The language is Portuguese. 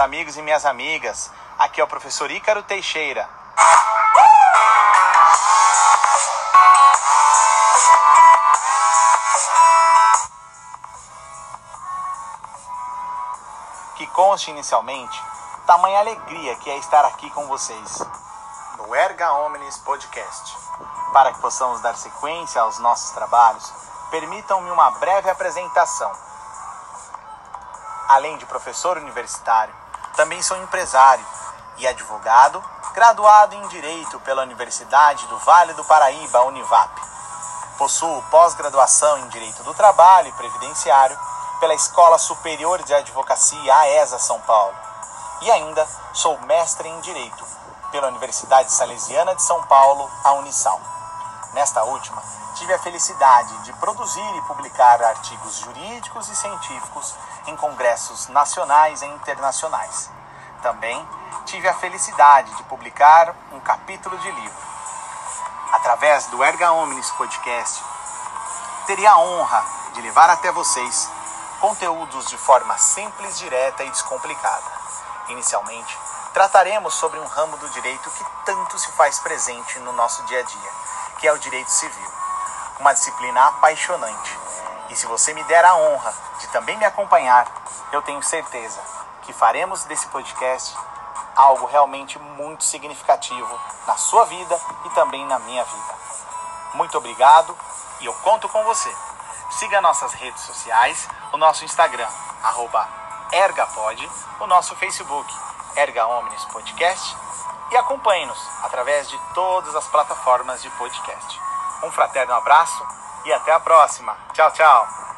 amigos e minhas amigas. Aqui é o professor Ícaro Teixeira. Que conste inicialmente tamanha alegria que é estar aqui com vocês no Erga Omnis Podcast. Para que possamos dar sequência aos nossos trabalhos, permitam-me uma breve apresentação. Além de professor universitário, também sou empresário e advogado, graduado em Direito pela Universidade do Vale do Paraíba, Univap. Possuo pós-graduação em Direito do Trabalho e Previdenciário pela Escola Superior de Advocacia AESA São Paulo. E ainda sou mestre em Direito pela Universidade Salesiana de São Paulo, a Unisal. Nesta última, tive a felicidade de produzir e publicar artigos jurídicos e científicos em congressos nacionais e internacionais. Também tive a felicidade de publicar um capítulo de livro. Através do Erga Omnis Podcast, teria a honra de levar até vocês conteúdos de forma simples, direta e descomplicada. Inicialmente, trataremos sobre um ramo do direito que tanto se faz presente no nosso dia a dia, que é o direito civil. Uma disciplina apaixonante. E se você me der a honra de também me acompanhar, eu tenho certeza que faremos desse podcast algo realmente muito significativo na sua vida e também na minha vida. Muito obrigado e eu conto com você. Siga nossas redes sociais, o nosso Instagram, arroba ergapod, o nosso Facebook, Erga Omnis Podcast, e acompanhe-nos através de todas as plataformas de podcast. Um fraterno abraço e até a próxima. Tchau, tchau.